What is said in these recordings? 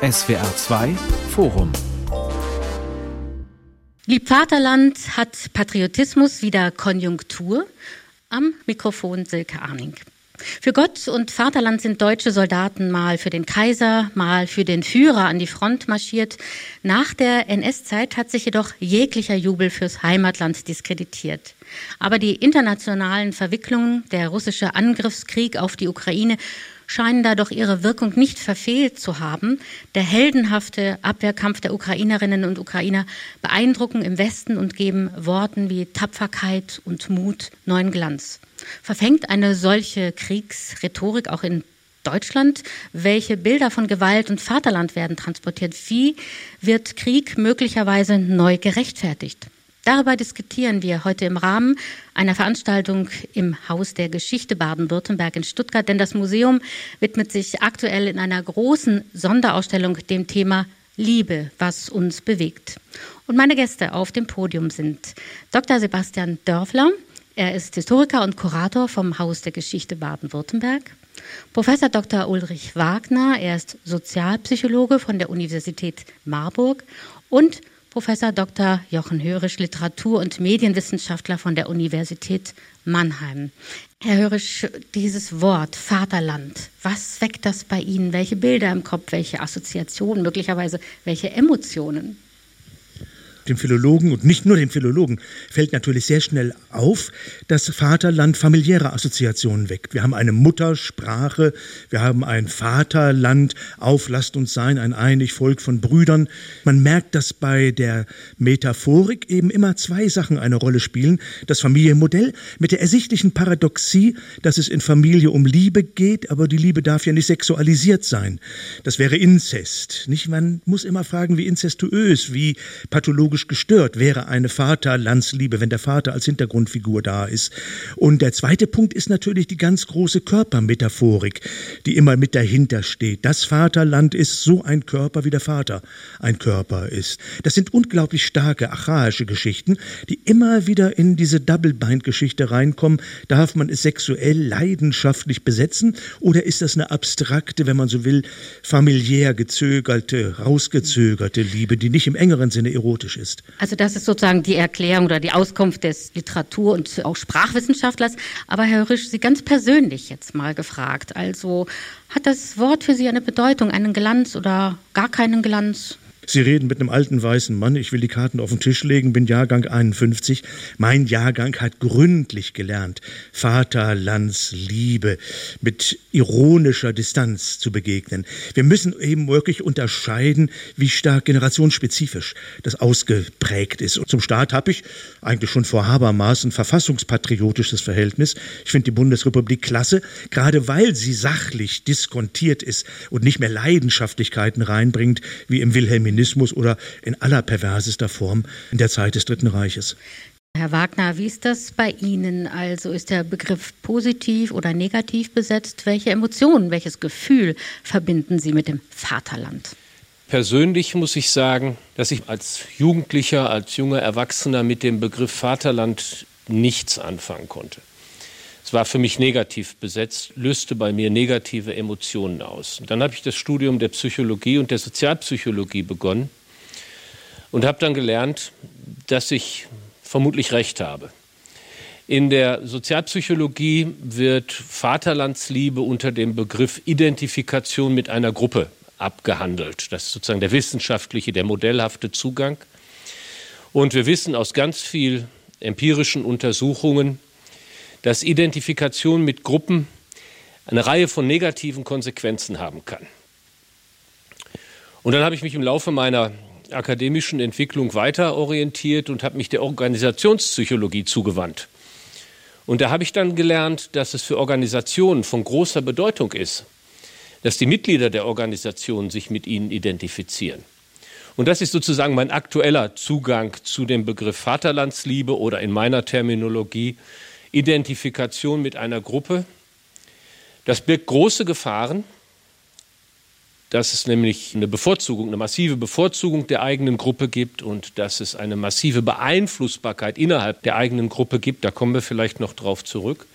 SWR 2 Forum Lieb Vaterland hat Patriotismus wieder Konjunktur. Am Mikrofon Silke Arning. Für Gott und Vaterland sind deutsche Soldaten mal für den Kaiser, mal für den Führer an die Front marschiert. Nach der NS-Zeit hat sich jedoch jeglicher Jubel fürs Heimatland diskreditiert. Aber die internationalen Verwicklungen, der russische Angriffskrieg auf die Ukraine scheinen da doch ihre Wirkung nicht verfehlt zu haben. Der heldenhafte Abwehrkampf der Ukrainerinnen und Ukrainer beeindrucken im Westen und geben Worten wie Tapferkeit und Mut neuen Glanz. Verfängt eine solche Kriegsrhetorik auch in Deutschland? Welche Bilder von Gewalt und Vaterland werden transportiert? Wie wird Krieg möglicherweise neu gerechtfertigt? Darüber diskutieren wir heute im Rahmen einer Veranstaltung im Haus der Geschichte Baden-Württemberg in Stuttgart, denn das Museum widmet sich aktuell in einer großen Sonderausstellung dem Thema Liebe, was uns bewegt. Und meine Gäste auf dem Podium sind Dr. Sebastian Dörfler. Er ist Historiker und Kurator vom Haus der Geschichte Baden-Württemberg. Professor Dr. Ulrich Wagner, er ist Sozialpsychologe von der Universität Marburg und Professor Dr. Jochen Hörisch, Literatur- und Medienwissenschaftler von der Universität Mannheim. Herr Hörisch, dieses Wort Vaterland, was weckt das bei Ihnen? Welche Bilder im Kopf, welche Assoziationen, möglicherweise welche Emotionen? Dem Philologen und nicht nur dem Philologen fällt natürlich sehr schnell auf, dass Vaterland familiäre Assoziationen weckt. Wir haben eine Muttersprache, wir haben ein Vaterland, auf lasst uns sein, ein einig Volk von Brüdern. Man merkt, dass bei der Metaphorik eben immer zwei Sachen eine Rolle spielen. Das Familienmodell mit der ersichtlichen Paradoxie, dass es in Familie um Liebe geht, aber die Liebe darf ja nicht sexualisiert sein. Das wäre Inzest. Nicht? Man muss immer fragen, wie inzestuös, wie pathologisch psychologisch gestört wäre eine Vaterlandsliebe, wenn der Vater als Hintergrundfigur da ist. Und der zweite Punkt ist natürlich die ganz große Körpermetaphorik, die immer mit dahinter steht. Das Vaterland ist so ein Körper, wie der Vater ein Körper ist. Das sind unglaublich starke archaische Geschichten, die immer wieder in diese Double-Bind-Geschichte reinkommen. Darf man es sexuell leidenschaftlich besetzen oder ist das eine abstrakte, wenn man so will, familiär gezögerte, rausgezögerte Liebe, die nicht im engeren Sinne erotisch ist? Ist. Also das ist sozusagen die Erklärung oder die Auskunft des Literatur- und auch Sprachwissenschaftlers. Aber Herr Risch, Sie ganz persönlich jetzt mal gefragt. Also hat das Wort für Sie eine Bedeutung, einen Glanz oder gar keinen Glanz? Sie reden mit einem alten weißen Mann, ich will die Karten auf den Tisch legen, bin Jahrgang 51. Mein Jahrgang hat gründlich gelernt, Vaterlandsliebe mit ironischer Distanz zu begegnen. Wir müssen eben wirklich unterscheiden, wie stark generationsspezifisch das ausgeprägt ist. Und zum Staat habe ich eigentlich schon vor Habermas ein verfassungspatriotisches Verhältnis. Ich finde die Bundesrepublik klasse, gerade weil sie sachlich diskontiert ist und nicht mehr Leidenschaftlichkeiten reinbringt, wie im Wilhelmin Kommunismus oder in aller perversester Form in der Zeit des Dritten Reiches. Herr Wagner, wie ist das bei Ihnen? Also ist der Begriff positiv oder negativ besetzt? Welche Emotionen, welches Gefühl verbinden Sie mit dem Vaterland? Persönlich muss ich sagen, dass ich als Jugendlicher, als junger Erwachsener mit dem Begriff Vaterland nichts anfangen konnte. Es war für mich negativ besetzt, löste bei mir negative Emotionen aus. Und dann habe ich das Studium der Psychologie und der Sozialpsychologie begonnen und habe dann gelernt, dass ich vermutlich recht habe. In der Sozialpsychologie wird Vaterlandsliebe unter dem Begriff Identifikation mit einer Gruppe abgehandelt. Das ist sozusagen der wissenschaftliche, der modellhafte Zugang. Und wir wissen aus ganz vielen empirischen Untersuchungen, dass Identifikation mit Gruppen eine Reihe von negativen Konsequenzen haben kann. Und dann habe ich mich im Laufe meiner akademischen Entwicklung weiter orientiert und habe mich der Organisationspsychologie zugewandt. Und da habe ich dann gelernt, dass es für Organisationen von großer Bedeutung ist, dass die Mitglieder der Organisation sich mit ihnen identifizieren. Und das ist sozusagen mein aktueller Zugang zu dem Begriff Vaterlandsliebe oder in meiner Terminologie Identifikation mit einer Gruppe. Das birgt große Gefahren, dass es nämlich eine Bevorzugung, eine massive Bevorzugung der eigenen Gruppe gibt und dass es eine massive Beeinflussbarkeit innerhalb der eigenen Gruppe gibt. Da kommen wir vielleicht noch drauf zurück.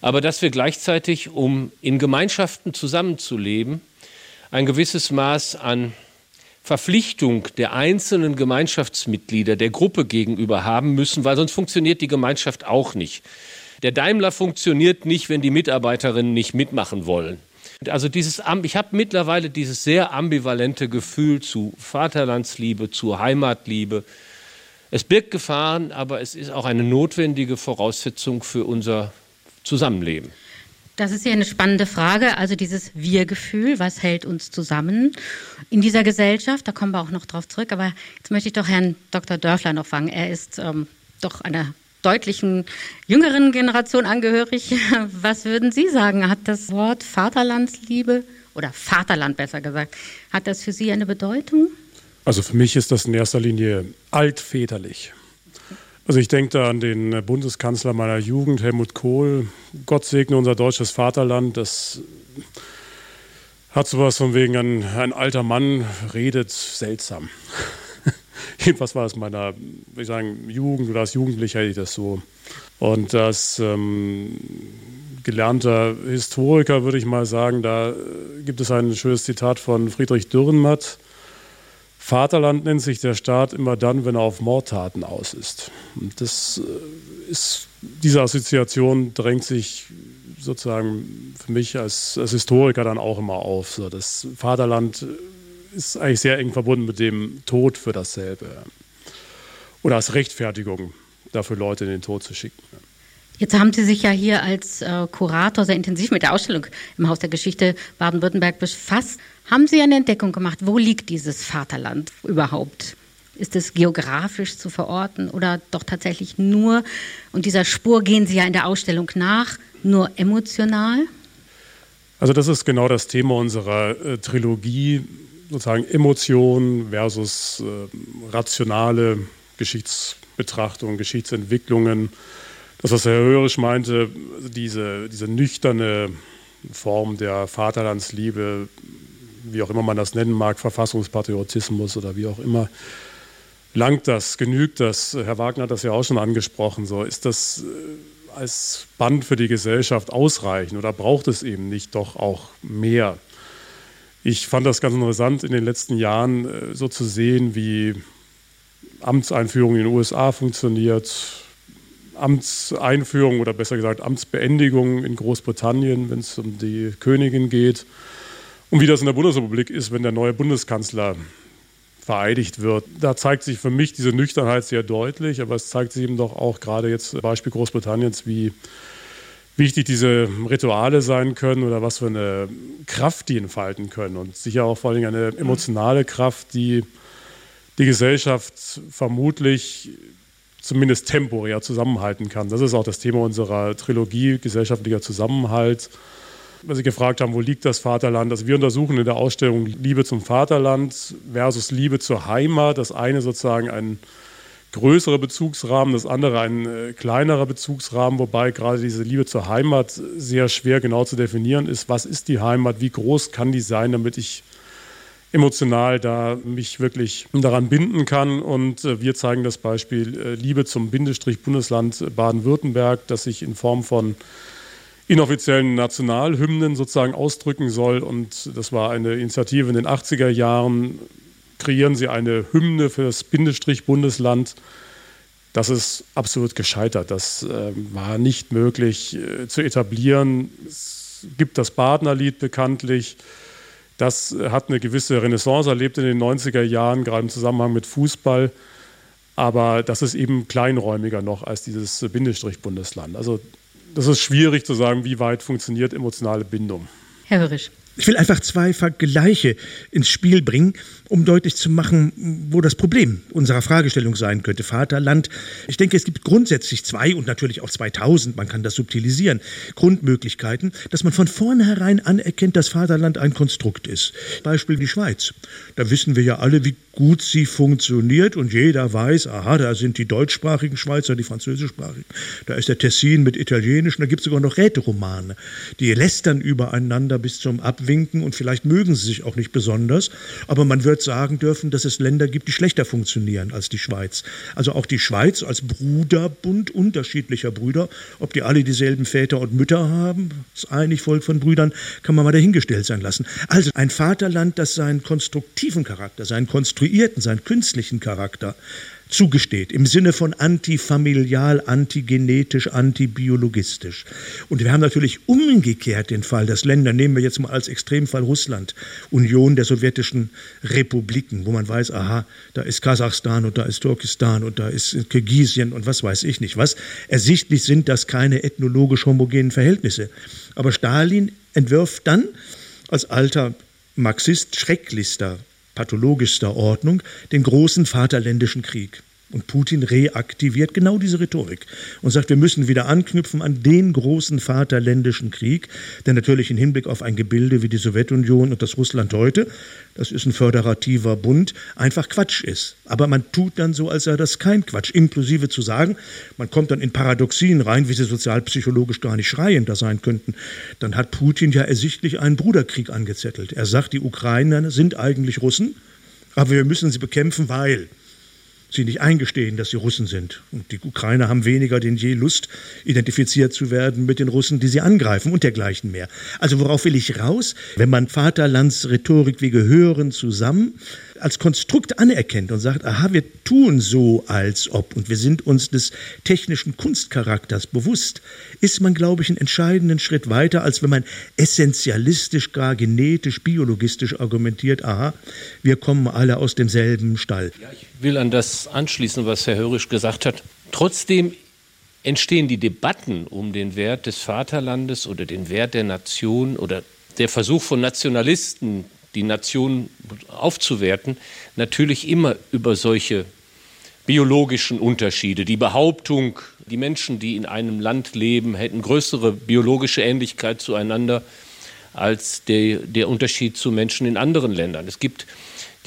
Aber dass wir gleichzeitig, um in Gemeinschaften zusammenzuleben, ein gewisses Maß an Verpflichtung der einzelnen Gemeinschaftsmitglieder der Gruppe gegenüber haben müssen, weil sonst funktioniert die Gemeinschaft auch nicht. Der Daimler funktioniert nicht, wenn die Mitarbeiterinnen nicht mitmachen wollen. Also dieses, ich habe mittlerweile dieses sehr ambivalente Gefühl zu Vaterlandsliebe, zu Heimatliebe. Es birgt Gefahren, aber es ist auch eine notwendige Voraussetzung für unser Zusammenleben. Das ist ja eine spannende Frage. Also dieses Wir-Gefühl, was hält uns zusammen in dieser Gesellschaft? Da kommen wir auch noch drauf zurück. Aber jetzt möchte ich doch Herrn Dr. Dörfler noch fragen. Er ist ähm, doch einer deutlichen jüngeren Generation angehörig. Was würden Sie sagen? Hat das Wort Vaterlandsliebe oder Vaterland besser gesagt, hat das für Sie eine Bedeutung? Also für mich ist das in erster Linie altväterlich. Also ich denke da an den Bundeskanzler meiner Jugend, Helmut Kohl. Gott segne unser deutsches Vaterland. Das hat sowas von wegen, ein, ein alter Mann redet seltsam. Jedenfalls war es meiner, ich sagen, Jugend oder als Jugendlicher hätte ich das so. Und als ähm, gelernter Historiker würde ich mal sagen, da gibt es ein schönes Zitat von Friedrich Dürrenmatt. Vaterland nennt sich der Staat immer dann, wenn er auf Mordtaten aus ist. Und das äh, ist, diese Assoziation drängt sich sozusagen für mich als, als Historiker dann auch immer auf. So, das Vaterland ist eigentlich sehr eng verbunden mit dem Tod für dasselbe. Oder als Rechtfertigung dafür, Leute in den Tod zu schicken. Jetzt haben Sie sich ja hier als äh, Kurator sehr intensiv mit der Ausstellung im Haus der Geschichte Baden-Württemberg befasst. Haben Sie eine Entdeckung gemacht? Wo liegt dieses Vaterland überhaupt? Ist es geografisch zu verorten oder doch tatsächlich nur, und dieser Spur gehen Sie ja in der Ausstellung nach, nur emotional? Also das ist genau das Thema unserer äh, Trilogie, sozusagen Emotion versus äh, rationale Geschichtsbetrachtung, Geschichtsentwicklungen. Das, was Herr Hörisch meinte, diese, diese nüchterne Form der Vaterlandsliebe wie auch immer man das nennen mag, Verfassungspatriotismus oder wie auch immer. Langt das, genügt das? Herr Wagner hat das ja auch schon angesprochen. So, ist das äh, als Band für die Gesellschaft ausreichend oder braucht es eben nicht doch auch mehr? Ich fand das ganz interessant in den letzten Jahren äh, so zu sehen, wie Amtseinführung in den USA funktioniert, Amtseinführung oder besser gesagt Amtsbeendigung in Großbritannien, wenn es um die Königin geht. Und wie das in der Bundesrepublik ist, wenn der neue Bundeskanzler vereidigt wird. Da zeigt sich für mich diese Nüchternheit sehr deutlich, aber es zeigt sich eben doch auch gerade jetzt Beispiel Großbritanniens, wie wichtig diese Rituale sein können oder was für eine Kraft die entfalten können und sicher auch vor allem eine emotionale Kraft, die die Gesellschaft vermutlich zumindest temporär zusammenhalten kann. Das ist auch das Thema unserer Trilogie, gesellschaftlicher Zusammenhalt weil Sie gefragt haben, wo liegt das Vaterland? Also wir untersuchen in der Ausstellung Liebe zum Vaterland versus Liebe zur Heimat. Das eine sozusagen ein größerer Bezugsrahmen, das andere ein äh, kleinerer Bezugsrahmen, wobei gerade diese Liebe zur Heimat sehr schwer genau zu definieren ist. Was ist die Heimat? Wie groß kann die sein, damit ich emotional da mich wirklich daran binden kann. Und äh, wir zeigen das Beispiel äh, Liebe zum Bindestrich Bundesland Baden-Württemberg, das sich in Form von inoffiziellen Nationalhymnen sozusagen ausdrücken soll. Und das war eine Initiative in den 80er Jahren. Kreieren Sie eine Hymne für das Bindestrich Bundesland. Das ist absolut gescheitert. Das äh, war nicht möglich äh, zu etablieren. Es gibt das Badnerlied bekanntlich. Das hat eine gewisse Renaissance erlebt in den 90er Jahren, gerade im Zusammenhang mit Fußball. Aber das ist eben kleinräumiger noch als dieses Bindestrich Bundesland. Also das ist schwierig zu sagen, wie weit funktioniert emotionale Bindung. Herr Hörisch. Ich will einfach zwei Vergleiche ins Spiel bringen, um deutlich zu machen, wo das Problem unserer Fragestellung sein könnte. Vaterland. Ich denke, es gibt grundsätzlich zwei und natürlich auch 2000, man kann das subtilisieren, Grundmöglichkeiten, dass man von vornherein anerkennt, dass Vaterland ein Konstrukt ist. Beispiel die Schweiz. Da wissen wir ja alle, wie gut sie funktioniert und jeder weiß, aha, da sind die deutschsprachigen Schweizer, die französischsprachigen, da ist der Tessin mit italienischen, da gibt es sogar noch Räteromane, die lästern übereinander bis zum Abwischen abwinken und vielleicht mögen sie sich auch nicht besonders, aber man wird sagen dürfen, dass es Länder gibt, die schlechter funktionieren als die Schweiz. Also auch die Schweiz als Bruderbund unterschiedlicher Brüder, ob die alle dieselben Väter und Mütter haben, das einig Volk von Brüdern, kann man mal dahingestellt sein lassen. Also ein Vaterland, das seinen konstruktiven Charakter, seinen konstruierten, seinen künstlichen Charakter zugesteht, im Sinne von antifamilial, antigenetisch, antibiologistisch. Und wir haben natürlich umgekehrt den Fall, dass Länder, nehmen wir jetzt mal als Extremfall Russland, Union der sowjetischen Republiken, wo man weiß, aha, da ist Kasachstan und da ist Turkestan und da ist Kirgisien und was weiß ich nicht was. Ersichtlich sind das keine ethnologisch homogenen Verhältnisse. Aber Stalin entwirft dann als alter Marxist schrecklichster pathologischster Ordnung den großen Vaterländischen Krieg. Und Putin reaktiviert genau diese Rhetorik und sagt, wir müssen wieder anknüpfen an den großen Vaterländischen Krieg, der natürlich im Hinblick auf ein Gebilde wie die Sowjetunion und das Russland heute, das ist ein föderativer Bund, einfach Quatsch ist. Aber man tut dann so, als sei das kein Quatsch, inklusive zu sagen, man kommt dann in Paradoxien rein, wie sie sozialpsychologisch gar nicht schreiender sein könnten. Dann hat Putin ja ersichtlich einen Bruderkrieg angezettelt. Er sagt, die Ukrainer sind eigentlich Russen, aber wir müssen sie bekämpfen, weil sie nicht eingestehen, dass sie Russen sind. Und die Ukrainer haben weniger denn je Lust, identifiziert zu werden mit den Russen, die sie angreifen und dergleichen mehr. Also worauf will ich raus? Wenn man Vaterlandsrhetorik, wir gehören zusammen, als Konstrukt anerkennt und sagt, aha, wir tun so, als ob und wir sind uns des technischen Kunstcharakters bewusst, ist man, glaube ich, einen entscheidenden Schritt weiter, als wenn man essentialistisch, gar genetisch, biologistisch argumentiert, aha, wir kommen alle aus demselben Stall. Ja, ich will an das anschließen, was Herr Hörisch gesagt hat. Trotzdem entstehen die Debatten um den Wert des Vaterlandes oder den Wert der Nation oder der Versuch von Nationalisten, die Nation aufzuwerten, natürlich immer über solche biologischen Unterschiede. Die Behauptung, die Menschen, die in einem Land leben, hätten größere biologische Ähnlichkeit zueinander als der, der Unterschied zu Menschen in anderen Ländern. Es gibt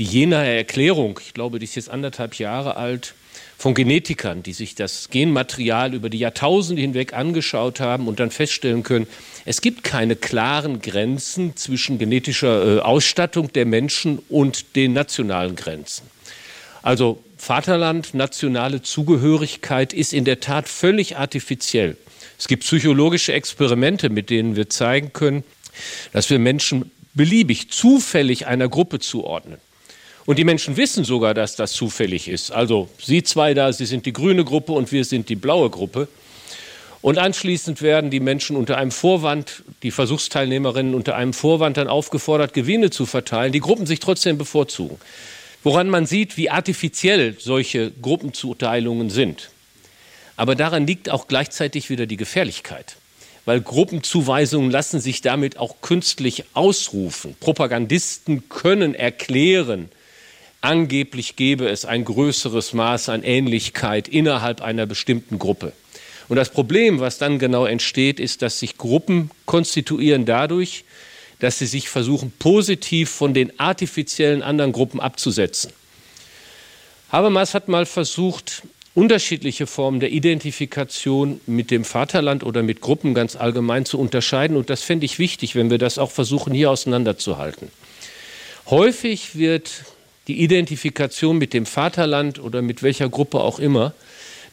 die Jenaer Erklärung, ich glaube, die ist jetzt anderthalb Jahre alt, von Genetikern, die sich das Genmaterial über die Jahrtausende hinweg angeschaut haben und dann feststellen können, es gibt keine klaren Grenzen zwischen genetischer äh, Ausstattung der Menschen und den nationalen Grenzen. Also Vaterland, nationale Zugehörigkeit ist in der Tat völlig artifiziell. Es gibt psychologische Experimente, mit denen wir zeigen können, dass wir Menschen beliebig zufällig einer Gruppe zuordnen. Und die Menschen wissen sogar, dass das zufällig ist. Also Sie zwei da, Sie sind die grüne Gruppe und wir sind die blaue Gruppe. Und anschließend werden die Menschen unter einem Vorwand, die Versuchsteilnehmerinnen unter einem Vorwand dann aufgefordert, Gewinne zu verteilen, die Gruppen sich trotzdem bevorzugen. Woran man sieht, wie artifiziell solche Gruppenzuteilungen sind. Aber daran liegt auch gleichzeitig wieder die Gefährlichkeit. Weil Gruppenzuweisungen lassen sich damit auch künstlich ausrufen. Propagandisten können erklären, angeblich gäbe es ein größeres Maß an Ähnlichkeit innerhalb einer bestimmten Gruppe. Und das Problem, was dann genau entsteht, ist, dass sich Gruppen konstituieren dadurch, dass sie sich versuchen, positiv von den artifiziellen anderen Gruppen abzusetzen. Habermas hat mal versucht, unterschiedliche Formen der Identifikation mit dem Vaterland oder mit Gruppen ganz allgemein zu unterscheiden. Und das fände ich wichtig, wenn wir das auch versuchen, hier auseinanderzuhalten. Häufig wird die Identifikation mit dem Vaterland oder mit welcher Gruppe auch immer,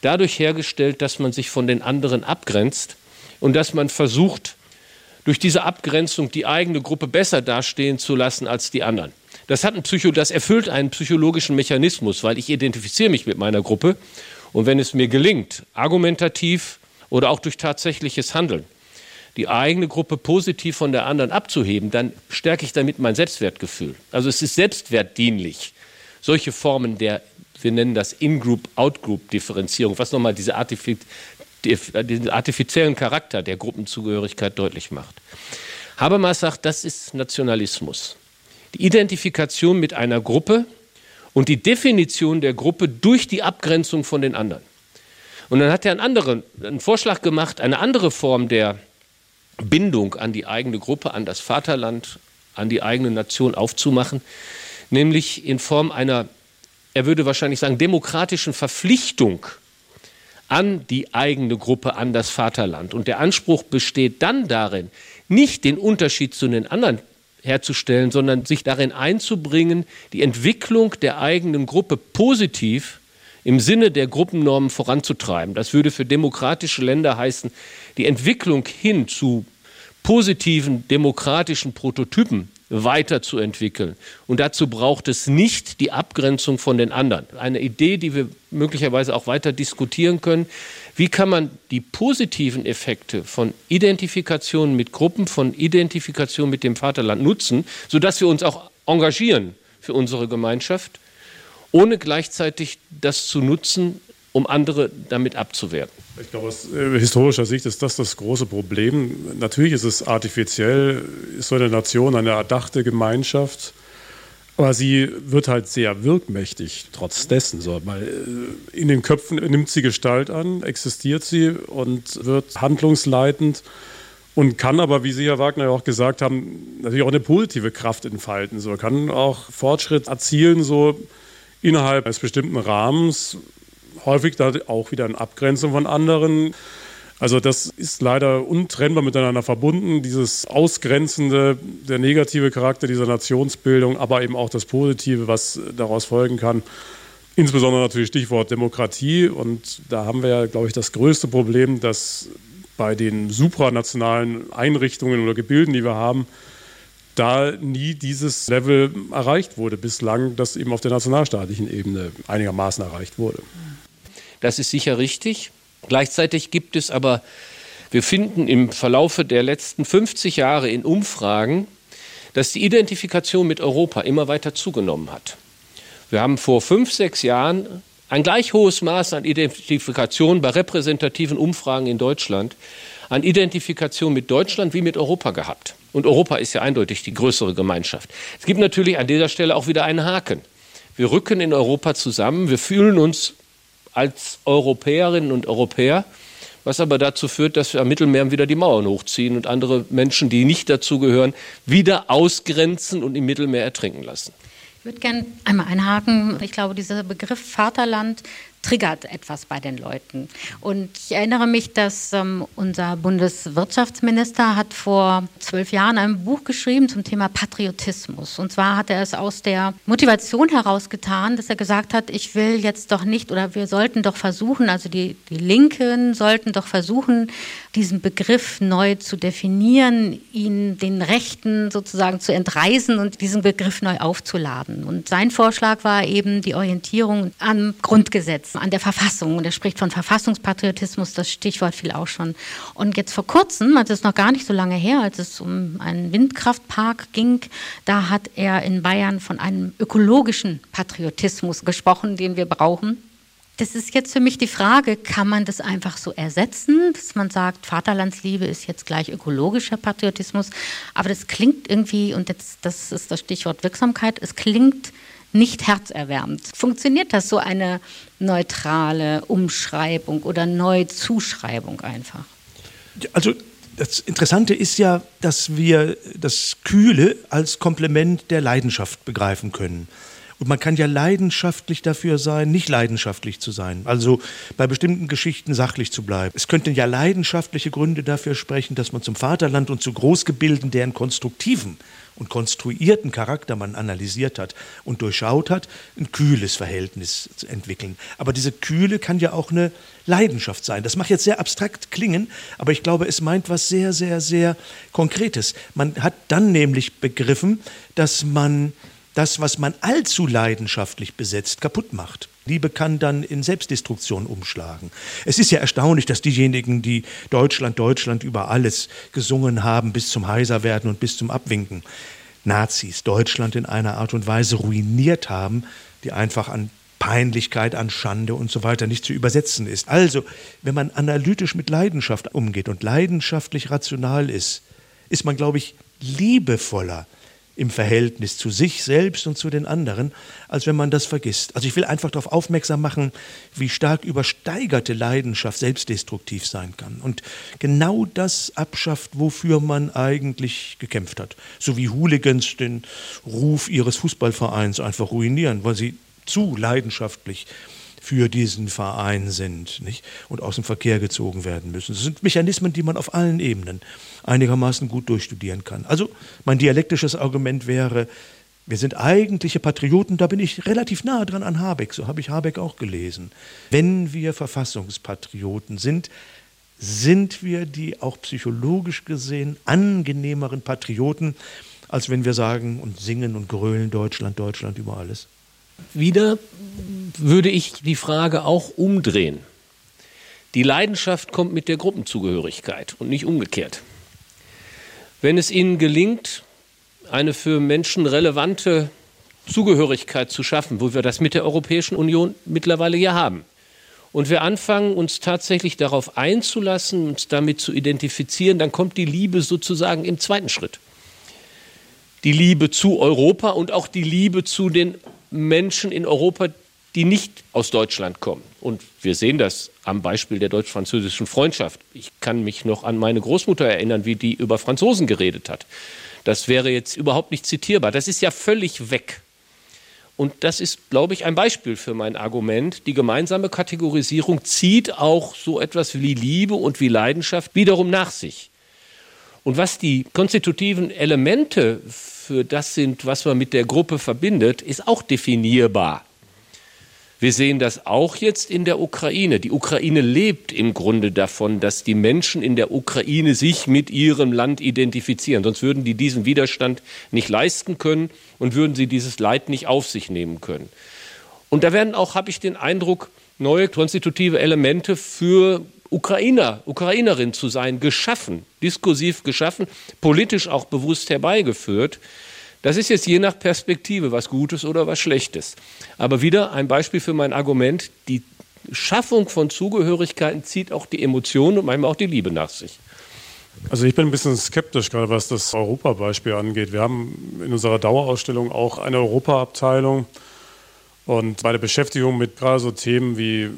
dadurch hergestellt, dass man sich von den anderen abgrenzt und dass man versucht, durch diese Abgrenzung die eigene Gruppe besser dastehen zu lassen als die anderen. Das, hat ein Psycho, das erfüllt einen psychologischen Mechanismus, weil ich identifiziere mich mit meiner Gruppe und wenn es mir gelingt, argumentativ oder auch durch tatsächliches Handeln, die eigene Gruppe positiv von der anderen abzuheben, dann stärke ich damit mein Selbstwertgefühl. Also es ist selbstwertdienlich. Solche Formen der, wir nennen das In-Group, Out-Group-Differenzierung, was nochmal diese Artifiz diesen artifiziellen Charakter der Gruppenzugehörigkeit deutlich macht. Habermas sagt, das ist Nationalismus. Die Identifikation mit einer Gruppe und die Definition der Gruppe durch die Abgrenzung von den anderen. Und dann hat er einen anderen einen Vorschlag gemacht, eine andere Form der Bindung an die eigene Gruppe, an das Vaterland, an die eigene Nation aufzumachen, nämlich in Form einer, er würde wahrscheinlich sagen, demokratischen Verpflichtung an die eigene Gruppe, an das Vaterland. Und der Anspruch besteht dann darin, nicht den Unterschied zu den anderen herzustellen, sondern sich darin einzubringen, die Entwicklung der eigenen Gruppe positiv im Sinne der Gruppennormen voranzutreiben. Das würde für demokratische Länder heißen, die Entwicklung hin zu positiven demokratischen Prototypen weiterzuentwickeln. Und dazu braucht es nicht die Abgrenzung von den anderen. Eine Idee, die wir möglicherweise auch weiter diskutieren können. Wie kann man die positiven Effekte von Identifikation mit Gruppen, von Identifikation mit dem Vaterland nutzen, sodass wir uns auch engagieren für unsere Gemeinschaft, ohne gleichzeitig das zu nutzen, um andere damit abzuwerten. Ich glaube, aus äh, historischer Sicht ist das das große Problem. Natürlich ist es artifiziell, ist so eine Nation eine erdachte Gemeinschaft, aber sie wird halt sehr wirkmächtig trotz dessen. So, weil äh, in den Köpfen nimmt sie Gestalt an, existiert sie und wird handlungsleitend und kann aber, wie Sie, Herr Wagner, ja auch gesagt haben, natürlich auch eine positive Kraft entfalten. So kann auch Fortschritt erzielen, so innerhalb eines bestimmten Rahmens, häufig da auch wieder in Abgrenzung von anderen. Also das ist leider untrennbar miteinander verbunden, dieses Ausgrenzende, der negative Charakter dieser Nationsbildung, aber eben auch das Positive, was daraus folgen kann. Insbesondere natürlich Stichwort Demokratie. Und da haben wir ja, glaube ich, das größte Problem, dass bei den supranationalen Einrichtungen oder Gebilden, die wir haben, da nie dieses Level erreicht wurde bislang, das eben auf der nationalstaatlichen Ebene einigermaßen erreicht wurde. Das ist sicher richtig. Gleichzeitig gibt es aber, wir finden im Verlaufe der letzten 50 Jahre in Umfragen, dass die Identifikation mit Europa immer weiter zugenommen hat. Wir haben vor fünf, sechs Jahren ein gleich hohes Maß an Identifikation bei repräsentativen Umfragen in Deutschland, an Identifikation mit Deutschland wie mit Europa gehabt. Und Europa ist ja eindeutig die größere Gemeinschaft. Es gibt natürlich an dieser Stelle auch wieder einen Haken. Wir rücken in Europa zusammen, wir fühlen uns als Europäerinnen und Europäer, was aber dazu führt, dass wir am Mittelmeer wieder die Mauern hochziehen und andere Menschen, die nicht dazugehören, wieder ausgrenzen und im Mittelmeer ertrinken lassen. Ich würde gerne einmal einhaken. Ich glaube, dieser Begriff Vaterland triggert etwas bei den Leuten. Und ich erinnere mich, dass ähm, unser Bundeswirtschaftsminister hat vor zwölf Jahren ein Buch geschrieben zum Thema Patriotismus. Und zwar hat er es aus der Motivation heraus getan, dass er gesagt hat, ich will jetzt doch nicht oder wir sollten doch versuchen, also die, die Linken sollten doch versuchen, diesen Begriff neu zu definieren, ihn den Rechten sozusagen zu entreißen und diesen Begriff neu aufzuladen. Und sein Vorschlag war eben die Orientierung am Grundgesetz an der Verfassung. Und er spricht von Verfassungspatriotismus, das Stichwort fiel auch schon. Und jetzt vor kurzem, also es ist noch gar nicht so lange her, als es um einen Windkraftpark ging, da hat er in Bayern von einem ökologischen Patriotismus gesprochen, den wir brauchen. Das ist jetzt für mich die Frage, kann man das einfach so ersetzen, dass man sagt, Vaterlandsliebe ist jetzt gleich ökologischer Patriotismus, aber das klingt irgendwie, und jetzt, das ist das Stichwort Wirksamkeit, es klingt nicht herzerwärmend. Funktioniert das so eine neutrale Umschreibung oder Neuzuschreibung einfach? Also das Interessante ist ja, dass wir das Kühle als Komplement der Leidenschaft begreifen können. Und man kann ja leidenschaftlich dafür sein, nicht leidenschaftlich zu sein. Also bei bestimmten Geschichten sachlich zu bleiben. Es könnten ja leidenschaftliche Gründe dafür sprechen, dass man zum Vaterland und zu Großgebilden, deren konstruktiven und konstruierten Charakter man analysiert hat und durchschaut hat, ein kühles Verhältnis zu entwickeln. Aber diese Kühle kann ja auch eine Leidenschaft sein. Das mag jetzt sehr abstrakt klingen, aber ich glaube, es meint was sehr, sehr, sehr Konkretes. Man hat dann nämlich begriffen, dass man das, was man allzu leidenschaftlich besetzt, kaputt macht. Liebe kann dann in Selbstdestruktion umschlagen. Es ist ja erstaunlich, dass diejenigen, die Deutschland, Deutschland über alles gesungen haben, bis zum Heiserwerden und bis zum Abwinken, Nazis Deutschland in einer Art und Weise ruiniert haben, die einfach an Peinlichkeit, an Schande und so weiter nicht zu übersetzen ist. Also, wenn man analytisch mit Leidenschaft umgeht und leidenschaftlich rational ist, ist man, glaube ich, liebevoller im Verhältnis zu sich selbst und zu den anderen, als wenn man das vergisst. Also ich will einfach darauf aufmerksam machen, wie stark übersteigerte Leidenschaft selbstdestruktiv sein kann und genau das abschafft, wofür man eigentlich gekämpft hat. So wie Hooligans den Ruf ihres Fußballvereins einfach ruinieren, weil sie zu leidenschaftlich für diesen Verein sind nicht? und aus dem Verkehr gezogen werden müssen. Das sind Mechanismen, die man auf allen Ebenen einigermaßen gut durchstudieren kann. Also mein dialektisches Argument wäre, wir sind eigentliche Patrioten, da bin ich relativ nah dran an Habeck, so habe ich Habeck auch gelesen. Wenn wir Verfassungspatrioten sind, sind wir die auch psychologisch gesehen angenehmeren Patrioten, als wenn wir sagen und singen und grölen Deutschland, Deutschland über alles. Wieder würde ich die Frage auch umdrehen. Die Leidenschaft kommt mit der Gruppenzugehörigkeit und nicht umgekehrt. Wenn es Ihnen gelingt, eine für Menschen relevante Zugehörigkeit zu schaffen, wo wir das mit der Europäischen Union mittlerweile ja haben, und wir anfangen, uns tatsächlich darauf einzulassen, uns damit zu identifizieren, dann kommt die Liebe sozusagen im zweiten Schritt. Die Liebe zu Europa und auch die Liebe zu den Menschen in Europa, die nicht aus Deutschland kommen. Und wir sehen das am Beispiel der deutsch-französischen Freundschaft. Ich kann mich noch an meine Großmutter erinnern, wie die über Franzosen geredet hat. Das wäre jetzt überhaupt nicht zitierbar. Das ist ja völlig weg. Und das ist, glaube ich, ein Beispiel für mein Argument. Die gemeinsame Kategorisierung zieht auch so etwas wie Liebe und wie Leidenschaft wiederum nach sich. Und was die konstitutiven Elemente für das sind, was man mit der Gruppe verbindet, ist auch definierbar. Wir sehen das auch jetzt in der Ukraine. Die Ukraine lebt im Grunde davon, dass die Menschen in der Ukraine sich mit ihrem Land identifizieren. Sonst würden die diesen Widerstand nicht leisten können und würden sie dieses Leid nicht auf sich nehmen können. Und da werden auch, habe ich den Eindruck, neue konstitutive Elemente für Ukrainer, Ukrainerin zu sein, geschaffen, diskursiv geschaffen, politisch auch bewusst herbeigeführt. Das ist jetzt je nach Perspektive was Gutes oder was Schlechtes. Aber wieder ein Beispiel für mein Argument, die Schaffung von Zugehörigkeiten zieht auch die Emotionen und manchmal auch die Liebe nach sich. Also ich bin ein bisschen skeptisch, gerade was das Europabeispiel angeht. Wir haben in unserer Dauerausstellung auch eine Europaabteilung und bei der Beschäftigung mit gerade so Themen wie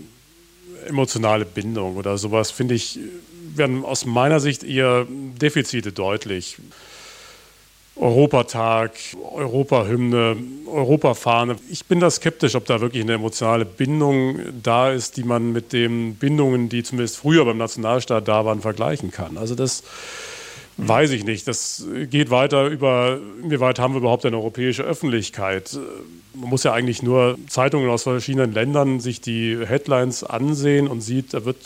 emotionale Bindung oder sowas, finde ich, werden aus meiner Sicht eher Defizite deutlich. Europatag, Europahymne, Europafahne. Ich bin da skeptisch, ob da wirklich eine emotionale Bindung da ist, die man mit den Bindungen, die zumindest früher beim Nationalstaat da waren, vergleichen kann. Also das weiß ich nicht. Das geht weiter über, inwieweit haben wir überhaupt eine europäische Öffentlichkeit? Man muss ja eigentlich nur Zeitungen aus verschiedenen Ländern sich die Headlines ansehen und sieht, da wird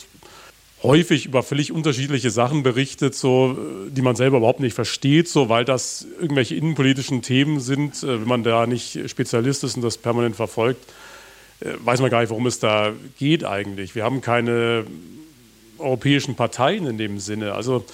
häufig über völlig unterschiedliche Sachen berichtet, so, die man selber überhaupt nicht versteht, so, weil das irgendwelche innenpolitischen Themen sind. Äh, wenn man da nicht Spezialist ist und das permanent verfolgt, äh, weiß man gar nicht, worum es da geht eigentlich. Wir haben keine europäischen Parteien in dem Sinne. Also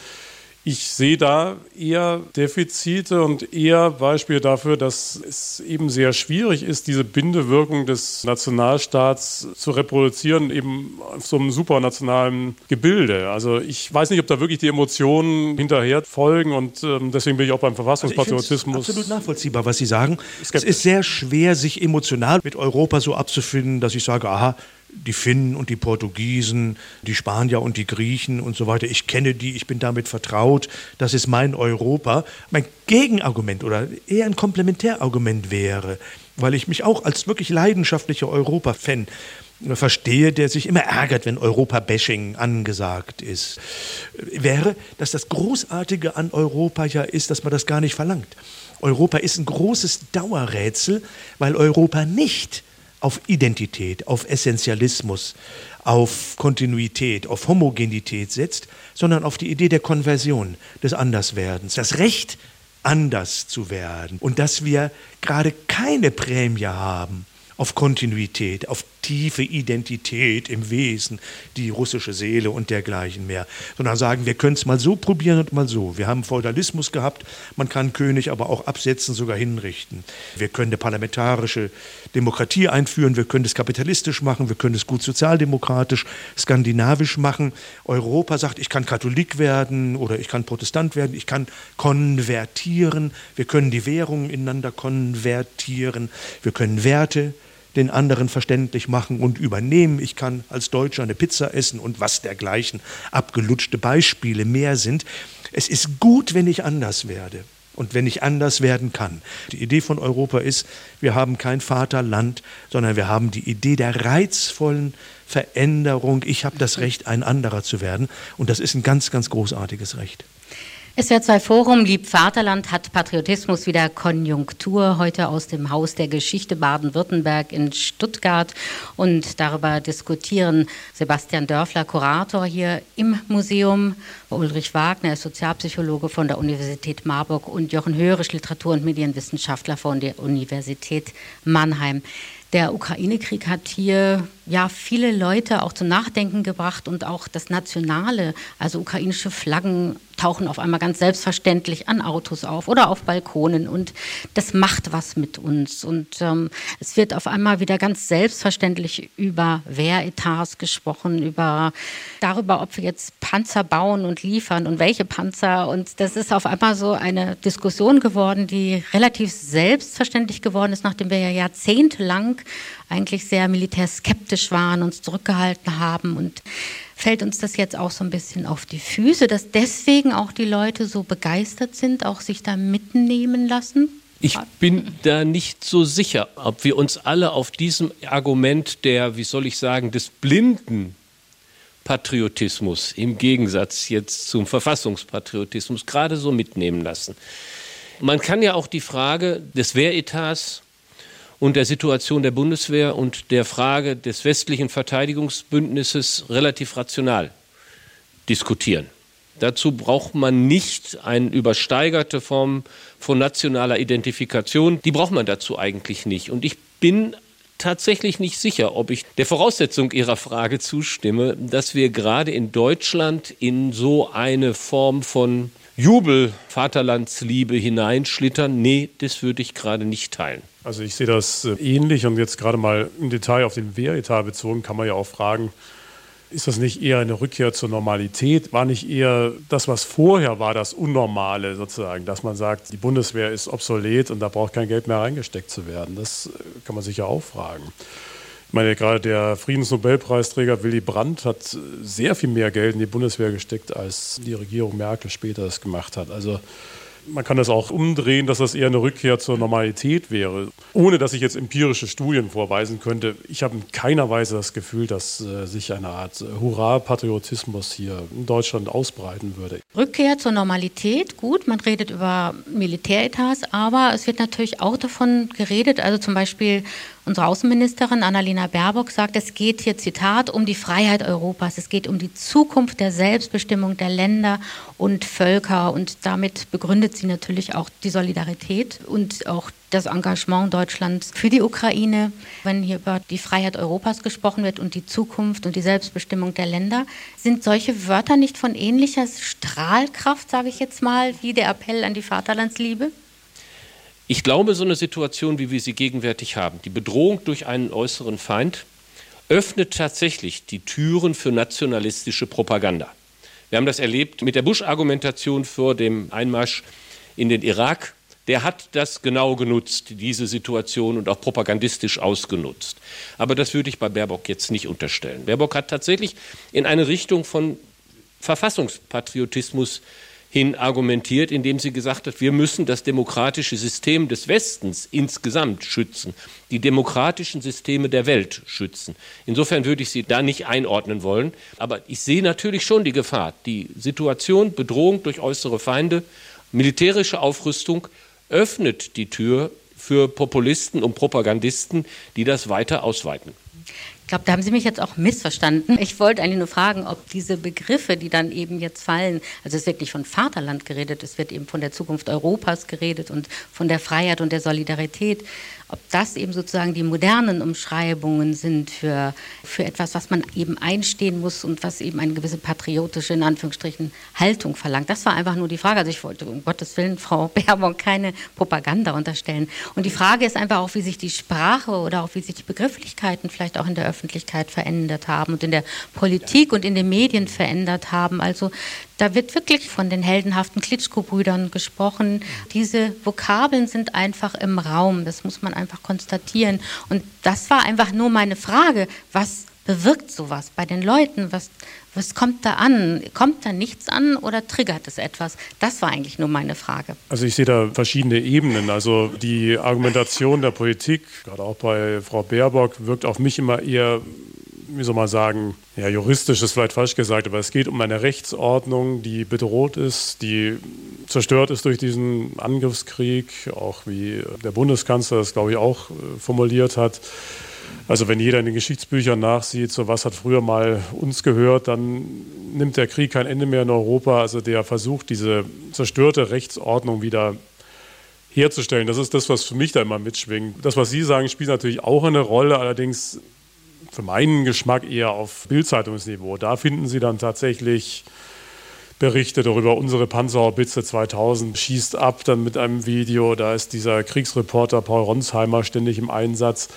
ich sehe da eher Defizite und eher Beispiele dafür, dass es eben sehr schwierig ist, diese Bindewirkung des Nationalstaats zu reproduzieren, eben auf so einem supranationalen Gebilde. Also ich weiß nicht, ob da wirklich die Emotionen hinterher folgen und ähm, deswegen bin ich auch beim Verfassungspatriotismus. Also absolut nachvollziehbar, was Sie sagen. Skeptisch. Es ist sehr schwer, sich emotional mit Europa so abzufinden, dass ich sage, aha, die Finnen und die Portugiesen, die Spanier und die Griechen und so weiter. Ich kenne die, ich bin damit vertraut, das ist mein Europa. Mein Gegenargument oder eher ein Komplementärargument wäre, weil ich mich auch als wirklich leidenschaftlicher Europa-Fan verstehe, der sich immer ärgert, wenn Europa-Bashing angesagt ist, wäre, dass das Großartige an Europa ja ist, dass man das gar nicht verlangt. Europa ist ein großes Dauerrätsel, weil Europa nicht auf Identität, auf Essentialismus, auf Kontinuität, auf Homogenität setzt, sondern auf die Idee der Konversion, des Anderswerdens, das Recht, anders zu werden. Und dass wir gerade keine Prämie haben auf Kontinuität, auf tiefe Identität im Wesen, die russische Seele und dergleichen mehr, sondern sagen, wir können es mal so probieren und mal so. Wir haben Feudalismus gehabt, man kann König aber auch absetzen, sogar hinrichten. Wir können eine parlamentarische Demokratie einführen, wir können es kapitalistisch machen, wir können es gut sozialdemokratisch, skandinavisch machen. Europa sagt, ich kann Katholik werden oder ich kann Protestant werden, ich kann konvertieren, wir können die Währungen ineinander konvertieren, wir können Werte den anderen verständlich machen und übernehmen. Ich kann als Deutscher eine Pizza essen und was dergleichen. Abgelutschte Beispiele mehr sind. Es ist gut, wenn ich anders werde. und wenn nicht anders werden kann. Die Idee von Europa ist, wir haben kein Vaterland, sondern wir haben die Idee der reizvollen Veränderung. Ich habe das Recht, ein anderer zu werden. Und das ist ein ganz, ganz großartiges Recht. SWR2 Forum Lieb Vaterland hat Patriotismus wieder Konjunktur heute aus dem Haus der Geschichte Baden-Württemberg in Stuttgart und darüber diskutieren Sebastian Dörfler, Kurator hier im Museum, Ulrich Wagner, Sozialpsychologe von der Universität Marburg und Jochen Hörisch, Literatur- und Medienwissenschaftler von der Universität Mannheim. Der Ukraine-Krieg hat hier ja viele Leute auch zum Nachdenken gebracht und auch das Nationale, also ukrainische Flaggen tauchen auf einmal ganz selbstverständlich an Autos auf oder auf Balkonen und das macht was mit uns. Und ähm, es wird auf einmal wieder ganz selbstverständlich über Wehretats gesprochen, über darüber, ob wir jetzt Panzer bauen und liefern und welche Panzer. Und das ist auf einmal so eine Diskussion geworden, die relativ selbstverständlich geworden ist, nachdem wir ja jahrzehntelang eigentlich sehr militärskeptisch waren, uns zurückgehalten haben und fällt uns das jetzt auch so ein bisschen auf die Füße, dass deswegen auch die Leute so begeistert sind, auch sich da mitnehmen lassen? Ich bin da nicht so sicher, ob wir uns alle auf diesem Argument der, wie soll ich sagen, des blinden Patriotismus im Gegensatz jetzt zum Verfassungspatriotismus gerade so mitnehmen lassen. Man kann ja auch die Frage des Wehretats und der Situation der Bundeswehr und der Frage des westlichen Verteidigungsbündnisses relativ rational diskutieren. Dazu braucht man nicht eine übersteigerte Form von nationaler Identifikation. Die braucht man dazu eigentlich nicht. Und ich bin tatsächlich nicht sicher, ob ich der Voraussetzung Ihrer Frage zustimme, dass wir gerade in Deutschland in so eine Form von Jubel, Vaterlandsliebe hineinschlittern. Nee, das würde ich gerade nicht teilen. Also ich sehe das äh, ähnlich und jetzt gerade mal im Detail auf den Wehretat bezogen, kann man ja auch fragen, ist das nicht eher eine Rückkehr zur Normalität? War nicht eher das, was vorher war, das Unnormale sozusagen, dass man sagt, die Bundeswehr ist obsolet und da braucht kein Geld mehr reingesteckt zu werden? Das äh, kann man sich ja auch fragen. Ich meine, gerade der Friedensnobelpreisträger Willy Brandt hat äh, sehr viel mehr Geld in die Bundeswehr gesteckt, als die Regierung Merkel später es gemacht hat. Also man kann das auch umdrehen, dass das eher eine Rückkehr zur Normalität wäre, ohne dass ich jetzt empirische Studien vorweisen könnte. Ich habe in keiner Weise das Gefühl, dass äh, sich eine Art äh, Hurra-Patriotismus hier in Deutschland ausbreiten würde. Rückkehr zur Normalität, gut, man redet über Militäretats, aber es wird natürlich auch davon geredet, also zum Beispiel Unsere Außenministerin Annalena Baerbock sagt, es geht hier, Zitat, um die Freiheit Europas. Es geht um die Zukunft der Selbstbestimmung der Länder und Völker. Und damit begründet sie natürlich auch die Solidarität und auch das Engagement Deutschlands für die Ukraine. Wenn hier über die Freiheit Europas gesprochen wird und die Zukunft und die Selbstbestimmung der Länder, sind solche Wörter nicht von ähnlicher Strahlkraft, sage ich jetzt mal, wie der Appell an die Vaterlandsliebe? Ich glaube, so eine Situation, wie wir sie gegenwärtig haben, die Bedrohung durch einen äußeren Feind, öffnet tatsächlich die Türen für nationalistische Propaganda. Wir haben das erlebt mit der Bush-Argumentation vor dem Einmarsch in den Irak. Der hat das genau genutzt, diese Situation und auch propagandistisch ausgenutzt. Aber das würde ich bei Baerbock jetzt nicht unterstellen. Baerbock hat tatsächlich in eine Richtung von Verfassungspatriotismus hin argumentiert, indem sie gesagt hat, wir müssen das demokratische System des Westens insgesamt schützen, die demokratischen Systeme der Welt schützen. Insofern würde ich sie da nicht einordnen wollen. Aber ich sehe natürlich schon die Gefahr, die Situation, Bedrohung durch äußere Feinde, militärische Aufrüstung öffnet die Tür für Populisten und Propagandisten, die das weiter ausweiten glaube, da haben Sie mich jetzt auch missverstanden. Ich wollte eigentlich nur fragen, ob diese Begriffe, die dann eben jetzt fallen, also es ist wirklich von Vaterland geredet, es wird eben von der Zukunft Europas geredet und von der Freiheit und der Solidarität, ob das eben sozusagen die modernen Umschreibungen sind für, für etwas, was man eben einstehen muss und was eben eine gewisse patriotische, in Anführungsstrichen, Haltung verlangt. Das war einfach nur die Frage. Also ich wollte um Gottes Willen Frau Baerbock keine Propaganda unterstellen. Und die Frage ist einfach auch, wie sich die Sprache oder auch wie sich die Begrifflichkeiten vielleicht auch in der Öffentlichkeit verändert haben und in der Politik und in den Medien verändert haben. Also da wird wirklich von den heldenhaften Klitschko-Brüdern gesprochen. Diese Vokabeln sind einfach im Raum. Das muss man einfach konstatieren. Und das war einfach nur meine Frage. Was bewirkt sowas bei den Leuten? Was, was kommt da an? Kommt da nichts an oder triggert es etwas? Das war eigentlich nur meine Frage. Also ich sehe da verschiedene Ebenen. Also die Argumentation der Politik, gerade auch bei Frau Baerbock, wirkt auf mich immer eher wie soll man sagen, ja, juristisch ist vielleicht falsch gesagt, aber es geht um eine Rechtsordnung, die bedroht ist, die zerstört ist durch diesen Angriffskrieg, auch wie der Bundeskanzler das, glaube ich, auch äh, formuliert hat. Also wenn jeder in den Geschichtsbüchern nachsieht, so was hat früher mal uns gehört, dann nimmt der Krieg kein Ende mehr in Europa. Also der versucht, diese zerstörte Rechtsordnung wieder herzustellen. Das ist das, was für mich da immer mitschwingt. Das, was Sie sagen, spielt natürlich auch eine Rolle, allerdings für meinen Geschmack eher auf Bildzeitungsniveau. Da finden Sie dann tatsächlich Berichte darüber, unsere Panzerhaubitze 2000 schießt ab, dann mit einem Video, da ist dieser Kriegsreporter Paul Ronsheimer ständig im Einsatz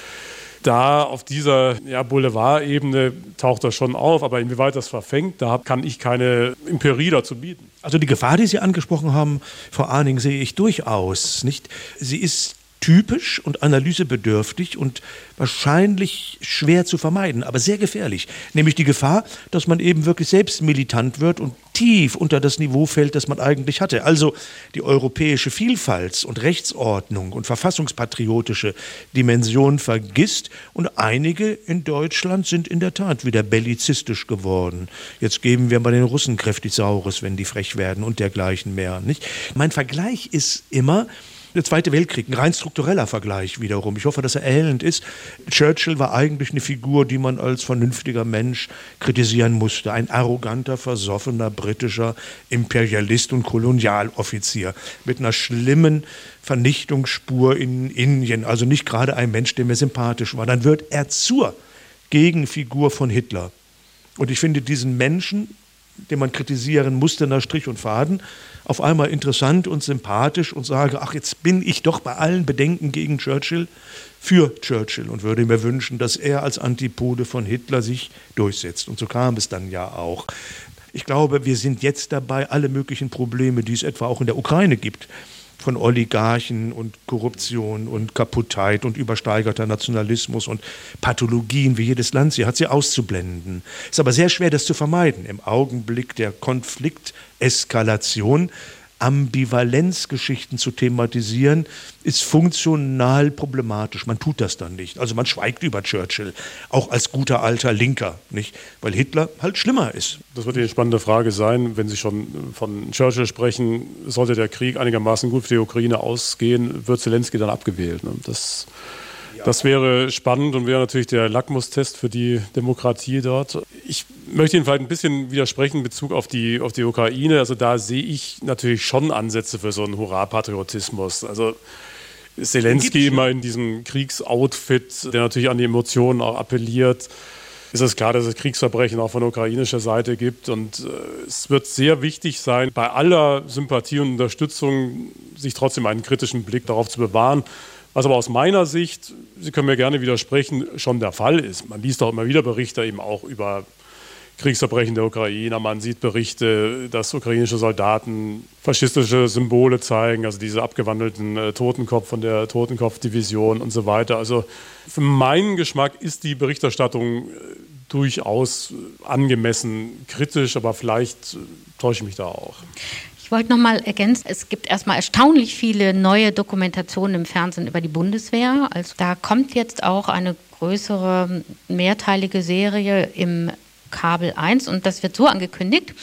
da auf dieser ja, Boulevardebene taucht das schon auf, aber inwieweit das verfängt, da kann ich keine Empirie dazu bieten. Also die Gefahr, die Sie angesprochen haben, Frau Arning, sehe ich durchaus. Nicht? Sie ist typisch und analysebedürftig und wahrscheinlich schwer zu vermeiden, aber sehr gefährlich. Nämlich die Gefahr, dass man eben wirklich selbst militant wird und tief unter das Niveau fällt, das man eigentlich hatte. Also die europäische Vielfalt und Rechtsordnung und verfassungspatriotische Dimension vergisst und einige in Deutschland sind in der Tat wieder bellizistisch geworden. Jetzt geben wir mal den Russen kräftig Saures, wenn die frech werden und dergleichen mehr. Nicht? Mein Vergleich ist immer, der Zweite Weltkrieg, ein rein struktureller Vergleich wiederum. Ich hoffe, dass er erhellend ist. Churchill war eigentlich eine Figur, die man als vernünftiger Mensch kritisieren musste. Ein arroganter, versoffener britischer Imperialist und Kolonialoffizier mit einer schlimmen Vernichtungsspur in Indien. Also nicht gerade ein Mensch, der mir sympathisch war. Dann wird er zur Gegenfigur von Hitler. Und ich finde diesen Menschen, den man kritisieren musste nach Strich und Faden, auf einmal interessant und sympathisch und sage, ach, jetzt bin ich doch bei allen Bedenken gegen Churchill für Churchill und würde mir wünschen, dass er als Antipode von Hitler sich durchsetzt. Und so kam es dann ja auch. Ich glaube, wir sind jetzt dabei, alle möglichen Probleme, die es etwa auch in der Ukraine gibt, von Oligarchen und Korruption und Kaputtheit und übersteigerter Nationalismus und Pathologien wie jedes Land sie hat, sie auszublenden. Es Ist aber sehr schwer, das zu vermeiden. Im Augenblick der Konflikteskalation Ambivalenzgeschichten zu thematisieren, ist funktional problematisch. Man tut das dann nicht. Also man schweigt über Churchill, auch als guter alter Linker, nicht? Weil Hitler halt schlimmer ist. Das wird die spannende Frage sein, wenn Sie schon von Churchill sprechen, sollte der Krieg einigermaßen gut für die Ukraine ausgehen, wird Zelensky dann abgewählt. Ne? Das das wäre spannend und wäre natürlich der Lackmustest für die Demokratie dort. Ich möchte Ihnen vielleicht ein bisschen widersprechen in Bezug auf die, auf die Ukraine. Also da sehe ich natürlich schon Ansätze für so einen Hurra-Patriotismus. Also Zelensky immer in diesem Kriegsoutfit, der natürlich an die Emotionen auch appelliert. Ist es klar, dass es Kriegsverbrechen auch von ukrainischer Seite gibt. Und äh, es wird sehr wichtig sein, bei aller Sympathie und Unterstützung sich trotzdem einen kritischen Blick darauf zu bewahren was aber aus meiner Sicht, Sie können mir gerne widersprechen, schon der Fall ist. Man liest auch immer wieder Berichte eben auch über Kriegsverbrechen der Ukrainer. Man sieht Berichte, dass ukrainische Soldaten faschistische Symbole zeigen, also diese abgewandelten äh, Totenkopf von der Totenkopfdivision und so weiter. Also für meinen Geschmack ist die Berichterstattung äh, durchaus angemessen kritisch, aber vielleicht äh, täusche ich mich da auch. Ich wollte noch mal ergänzen, es gibt erstmal erstaunlich viele neue Dokumentationen im Fernsehen über die Bundeswehr. Also da kommt jetzt auch eine größere mehrteilige Serie im Kabel 1 und das wird so angekündigt.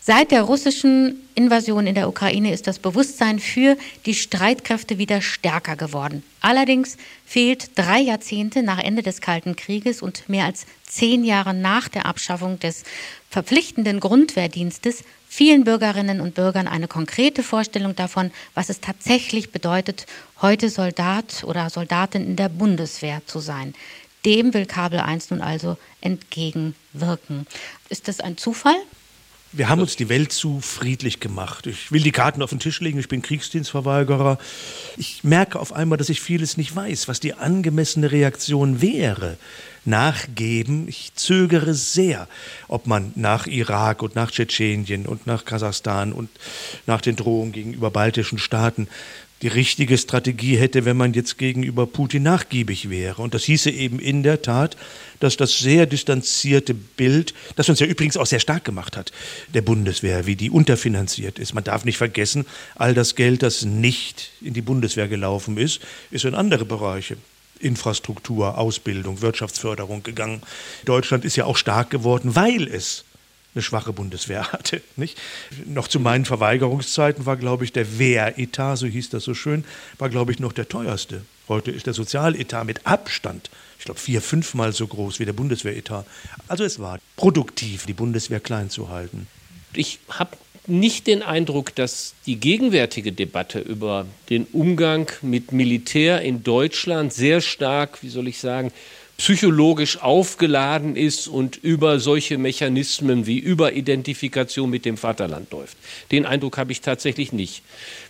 Seit der russischen Invasion in der Ukraine ist das Bewusstsein für die Streitkräfte wieder stärker geworden. Allerdings fehlt drei Jahrzehnte nach Ende des Kalten Krieges und mehr als zehn Jahre nach der Abschaffung des verpflichtenden Grundwehrdienstes vielen Bürgerinnen und Bürgern eine konkrete Vorstellung davon, was es tatsächlich bedeutet, heute Soldat oder Soldatin in der Bundeswehr zu sein. Dem will Kabel 1 nun also entgegenwirken. Ist das ein Zufall? Wir haben uns die Welt zu friedlich gemacht. Ich will die Karten auf den Tisch legen, ich bin Kriegsdienstverweigerer. Ich merke auf einmal, dass ich vieles nicht weiß, was die angemessene Reaktion wäre. Nachgeben, ich zögere sehr, ob man nach Irak und nach Tschetschenien und nach Kasachstan und nach den Drohungen gegenüber baltischen Staaten die richtige Strategie hätte, wenn man jetzt gegenüber Putin nachgiebig wäre. Und das hieße eben in der Tat, dass das sehr distanzierte Bild, das uns ja übrigens auch sehr stark gemacht hat, der Bundeswehr, wie die unterfinanziert ist. Man darf nicht vergessen, all das Geld, das nicht in die Bundeswehr gelaufen ist, ist in andere Bereiche Infrastruktur, Ausbildung, Wirtschaftsförderung gegangen. Deutschland ist ja auch stark geworden, weil es eine schwache Bundeswehr hatte. Nicht? Noch zu meinen Verweigerungszeiten war, glaube ich, der Wehretat, so hieß das so schön, war, glaube ich, noch der teuerste. Heute ist der Sozialetat mit Abstand, ich glaube, vier, fünfmal so groß wie der Bundeswehretat. Also es war produktiv, die Bundeswehr klein zu halten. Ich habe nicht den Eindruck, dass die gegenwärtige Debatte über den Umgang mit Militär in Deutschland sehr stark, wie soll ich sagen, psychologisch aufgeladen ist und über solche Mechanismen wie Überidentifikation mit dem Vaterland läuft. Den Eindruck habe ich tatsächlich nicht.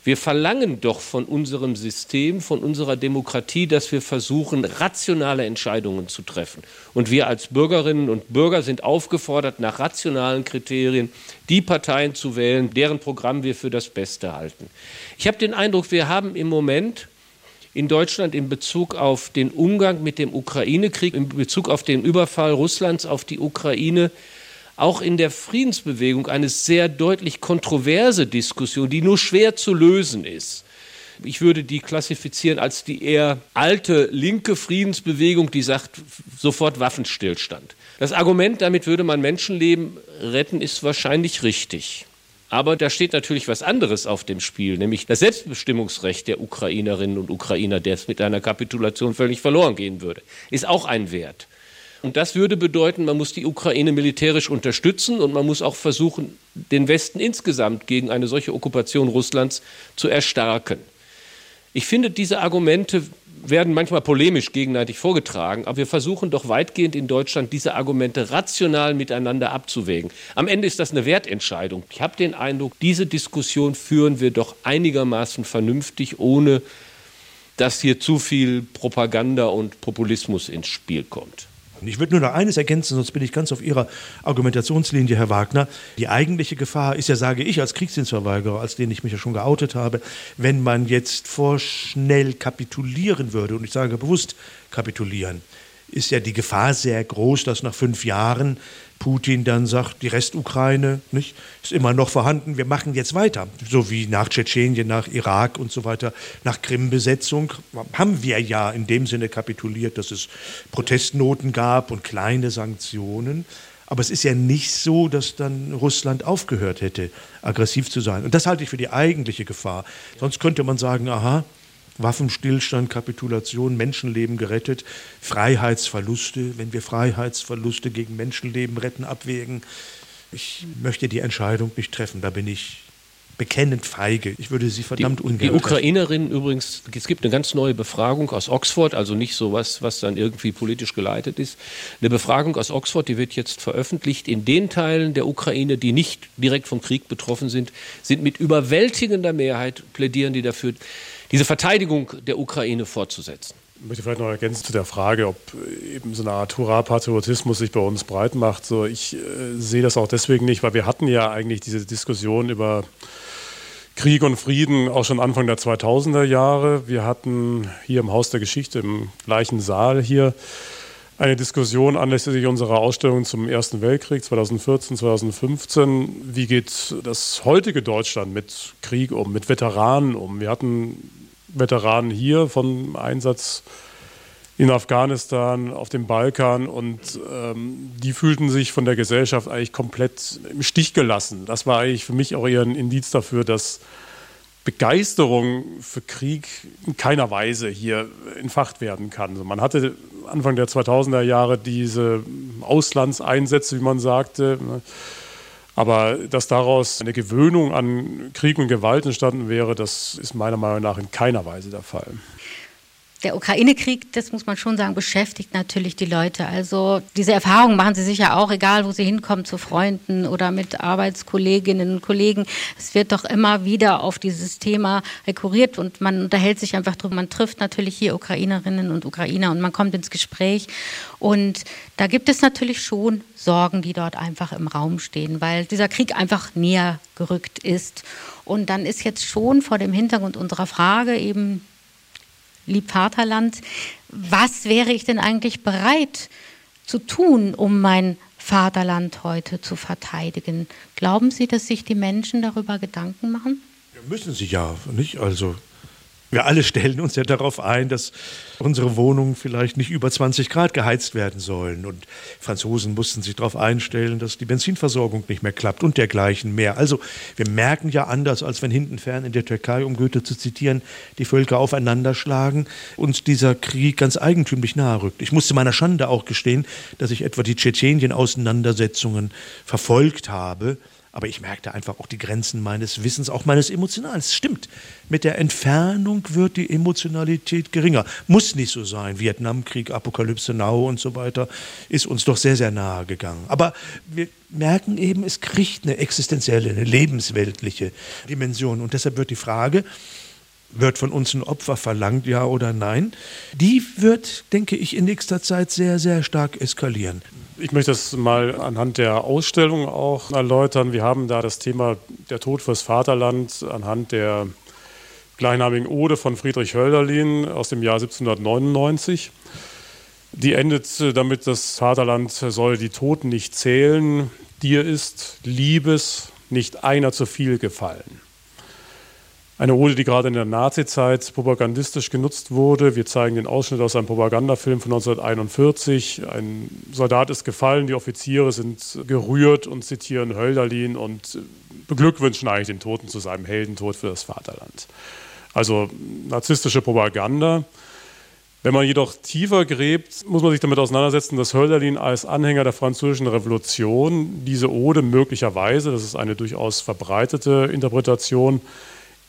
Wir verlangen doch von unserem System, von unserer Demokratie, dass wir versuchen, rationale Entscheidungen zu treffen. Und wir als Bürgerinnen und Bürger sind aufgefordert, nach rationalen Kriterien die Parteien zu wählen, deren Programm wir für das Beste halten. Ich habe den Eindruck, wir haben im Moment in Deutschland in Bezug auf den Umgang mit dem Ukraine-Krieg, in Bezug auf den Überfall Russlands auf die Ukraine, auch in der Friedensbewegung eine sehr deutlich kontroverse Diskussion, die nur schwer zu lösen ist. Ich würde die klassifizieren als die eher alte linke Friedensbewegung, die sagt sofort Waffenstillstand. Das Argument, damit würde man Menschenleben retten, ist wahrscheinlich richtig. Aber da steht natürlich was anderes auf dem Spiel, nämlich das Selbstbestimmungsrecht der Ukrainerinnen und Ukrainer, der es mit einer Kapitulation völlig verloren gehen würde, ist auch ein Wert. Und das würde bedeuten, man muss die Ukraine militärisch unterstützen und man muss auch versuchen, den Westen insgesamt gegen eine solche Okkupation Russlands zu erstarken. Ich finde, diese Argumente werden manchmal polemisch gegenseitig vorgetragen, aber wir versuchen doch weitgehend in Deutschland diese Argumente rational miteinander abzuwägen. Am Ende ist das eine Wertentscheidung. Ich habe den Eindruck, diese Diskussion führen wir doch einigermaßen vernünftig, ohne dass hier zu viel Propaganda und Populismus ins Spiel kommt. Ich würde nur noch eines ergänzen, sonst bin ich ganz auf Ihrer Argumentationslinie, Herr Wagner. Die eigentliche Gefahr ist ja, sage ich als Kriegsdienstverweigerer, als den ich mich ja schon geoutet habe, wenn man jetzt vorschnell kapitulieren würde, und ich sage bewusst kapitulieren, ist ja die Gefahr sehr groß, dass nach fünf Jahren Putin dann sagt, die Restukraine ist immer noch vorhanden, wir machen jetzt weiter. So wie nach Tschetschenien, nach Irak und so weiter, nach Krim-Besetzung haben wir ja in dem Sinne kapituliert, dass es Protestnoten gab und kleine Sanktionen. Aber es ist ja nicht so, dass dann Russland aufgehört hätte, aggressiv zu sein. Und das halte ich für die eigentliche Gefahr. Sonst könnte man sagen, aha, Waffenstillstand, Kapitulation, Menschenleben gerettet, Freiheitsverluste, wenn wir Freiheitsverluste gegen Menschenleben retten, abwägen. Ich möchte die Entscheidung nicht treffen, da bin ich bekennend feige. Ich würde sie verdammt ungern. Die Ukrainerinnen übrigens, es gibt eine ganz neue Befragung aus Oxford, also nicht so was, was dann irgendwie politisch geleitet ist. Eine Befragung aus Oxford, die wird jetzt veröffentlicht. In den Teilen der Ukraine, die nicht direkt vom Krieg betroffen sind, sind mit überwältigender Mehrheit plädieren die dafür, diese Verteidigung der Ukraine fortzusetzen. Ich möchte vielleicht noch ergänzen zu der Frage, ob eben so eine Art Hurra-Patriotismus sich bei uns breit macht. So, ich äh, sehe das auch deswegen nicht, weil wir hatten ja eigentlich diese Diskussion über Krieg und Frieden auch schon Anfang der 2000er Jahre. Wir hatten hier im Haus der Geschichte, im gleichen Saal hier, eine Diskussion anlässlich unserer Ausstellung zum Ersten Weltkrieg 2014, 2015. Wie geht das heutige Deutschland mit Krieg um, mit Veteranen um? Wir hatten Veteranen hier vom Einsatz in Afghanistan, auf dem Balkan und ähm, die fühlten sich von der Gesellschaft eigentlich komplett im Stich gelassen. Das war eigentlich für mich auch eher ein Indiz dafür, dass Begeisterung für Krieg in keiner Weise hier entfacht werden kann. Also man hatte Anfang der 2000er Jahre diese Auslandseinsätze, wie man sagte. Ne? Aber dass daraus eine Gewöhnung an Krieg und Gewalt entstanden wäre, das ist meiner Meinung nach in keiner Weise der Fall. Der Ukraine-Krieg, das muss man schon sagen, beschäftigt natürlich die Leute. Also diese Erfahrungen machen sie sicher auch, egal wo sie hinkommen, zu Freunden oder mit Arbeitskolleginnen und Kollegen. Es wird doch immer wieder auf dieses Thema rekurriert und man unterhält sich einfach drüber. Man trifft natürlich hier Ukrainerinnen und Ukrainer und man kommt ins Gespräch. Und da gibt es natürlich schon Sorgen, die dort einfach im Raum stehen, weil dieser Krieg einfach näher gerückt ist. Und dann ist jetzt schon vor dem Hintergrund unserer Frage eben lieb Vaterland, was wäre ich denn eigentlich bereit zu tun, um mein Vaterland heute zu verteidigen? Glauben Sie, dass sich die Menschen darüber Gedanken machen? Ja, müssen sie ja, nicht? Also wir alle stellen uns ja darauf ein, dass unsere Wohnungen vielleicht nicht über 20 Grad geheizt werden sollen. Und Franzosen mussten sich darauf einstellen, dass die Benzinversorgung nicht mehr klappt und dergleichen mehr. Also wir merken ja anders, als wenn hinten fern in der Türkei, um Goethe zu zitieren, die Völker aufeinanderschlagen und dieser Krieg ganz eigentümlich nahe rückt. Ich musste meiner Schande auch gestehen, dass ich etwa die Tschetschenien-Auseinandersetzungen verfolgt habe aber ich merkte einfach auch die Grenzen meines Wissens, auch meines Emotionalen. Es stimmt, mit der Entfernung wird die Emotionalität geringer. Muss nicht so sein. Vietnamkrieg, Apokalypse Now und so weiter ist uns doch sehr, sehr nahe gegangen. Aber wir merken eben, es kriegt eine existenzielle, eine lebensweltliche Dimension. Und deshalb wird die Frage, wird von uns ein Opfer verlangt, ja oder nein? Die wird, denke ich, in nächster Zeit sehr, sehr stark eskalieren. Ich möchte das mal anhand der Ausstellung auch erläutern. Wir haben da das Thema der Tod fürs Vaterland anhand der gleichnamigen Ode von Friedrich Hölderlin aus dem Jahr 1799. Die endet damit, das Vaterland soll die Toten nicht zählen, dir ist Liebes nicht einer zu viel gefallen. Eine Ode, die gerade in der Nazizeit propagandistisch genutzt wurde. Wir zeigen den Ausschnitt aus einem Propagandafilm von 1941. Ein Soldat ist gefallen, die Offiziere sind gerührt und zitieren Hölderlin und beglückwünschen eigentlich den Toten zu seinem Heldentod für das Vaterland. Also narzisstische Propaganda. Wenn man jedoch tiefer gräbt, muss man sich damit auseinandersetzen, dass Hölderlin als Anhänger der französischen Revolution diese Ode möglicherweise, das ist eine durchaus verbreitete Interpretation,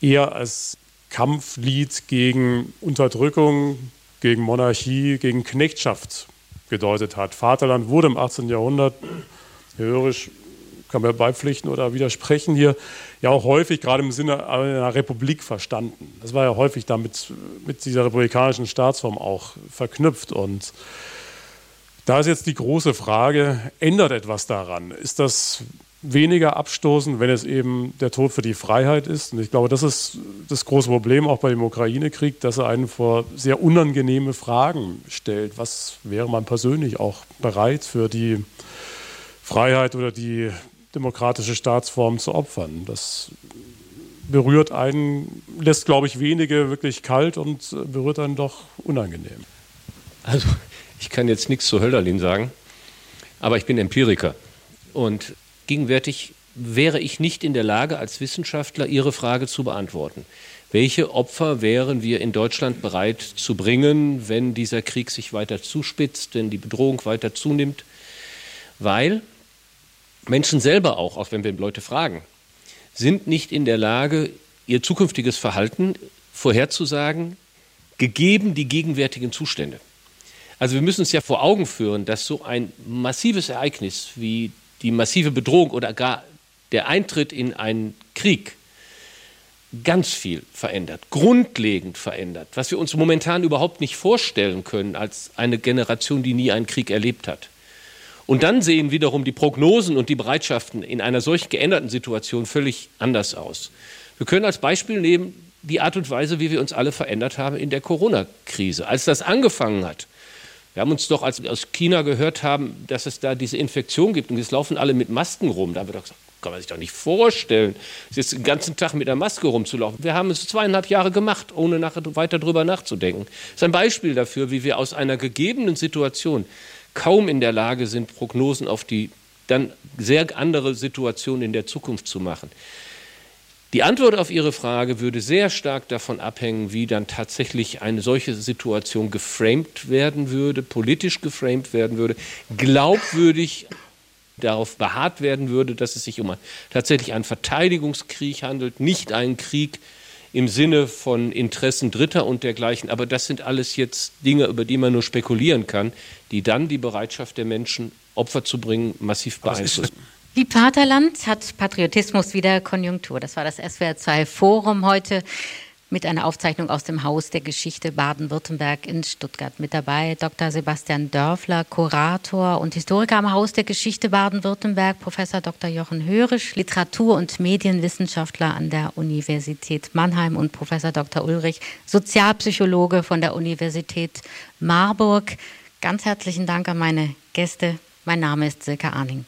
eher als Kampflied gegen Unterdrückung, gegen Monarchie, gegen Knechtschaft gedeutet hat. Vaterland wurde im 18. Jahrhundert, hörisch kann man beipflichten oder widersprechen hier, ja auch häufig gerade im Sinne einer Republik verstanden. Das war ja häufig damit mit dieser republikanischen Staatsform auch verknüpft. Und da ist jetzt die große Frage, ändert etwas daran? Ist das weniger abstoßen, wenn es eben der Tod für die Freiheit ist. Und ich glaube, das ist das große Problem auch bei dem Ukraine-Krieg, dass er einen vor sehr unangenehme Fragen stellt. Was wäre man persönlich auch bereit für die Freiheit oder die demokratische Staatsform zu opfern? Das berührt einen, lässt, glaube ich, wenige wirklich kalt und berührt einen doch unangenehm. Also, ich kann jetzt nichts zu Hölderlin sagen, aber ich bin Empiriker. Und Gegenwärtig wäre ich nicht in der Lage, als Wissenschaftler Ihre Frage zu beantworten. Welche Opfer wären wir in Deutschland bereit zu bringen, wenn dieser Krieg sich weiter zuspitzt, wenn die Bedrohung weiter zunimmt? Weil Menschen selber auch, auch wenn wir Leute fragen, sind nicht in der Lage, ihr zukünftiges Verhalten vorherzusagen, gegeben die gegenwärtigen Zustände. Also wir müssen uns ja vor Augen führen, dass so ein massives Ereignis wie die massive Bedrohung oder gar der Eintritt in einen Krieg ganz viel verändert, grundlegend verändert, was wir uns momentan überhaupt nicht vorstellen können als eine Generation, die nie einen Krieg erlebt hat. Und dann sehen wiederum die Prognosen und die Bereitschaften in einer solch geänderten Situation völlig anders aus. Wir können als Beispiel nehmen die Art und Weise, wie wir uns alle verändert haben in der Corona-Krise. Als das angefangen hat, wir haben uns doch, als wir aus China gehört haben, dass es da diese Infektion gibt und jetzt laufen alle mit Masken rum. Da haben wir doch gesagt, kann man sich doch nicht vorstellen, jetzt den ganzen Tag mit der Maske rumzulaufen. Wir haben es zweieinhalb Jahre gemacht, ohne nachher weiter drüber nachzudenken. Das ist ein Beispiel dafür, wie wir aus einer gegebenen Situation kaum in der Lage sind, Prognosen auf die dann sehr andere Situation in der Zukunft zu machen. Die Antwort auf Ihre Frage würde sehr stark davon abhängen, wie dann tatsächlich eine solche Situation geframed werden würde, politisch geframed werden würde, glaubwürdig darauf beharrt werden würde, dass es sich um ein, tatsächlich einen Verteidigungskrieg handelt, nicht einen Krieg im Sinne von Interessen Dritter und dergleichen. Aber das sind alles jetzt Dinge, über die man nur spekulieren kann, die dann die Bereitschaft der Menschen, Opfer zu bringen, massiv beeinflussen. Wie Vaterland hat Patriotismus wieder Konjunktur. Das war das SWR 2 Forum heute mit einer Aufzeichnung aus dem Haus der Geschichte Baden-Württemberg in Stuttgart. Mit dabei Dr. Sebastian Dörfler, Kurator und Historiker am Haus der Geschichte Baden-Württemberg, Professor Dr. Jochen Hörisch, Literatur- und Medienwissenschaftler an der Universität Mannheim und Professor Dr. Ulrich, Sozialpsychologe von der Universität Marburg. Ganz herzlichen Dank an meine Gäste. Mein Name ist Silke Arning.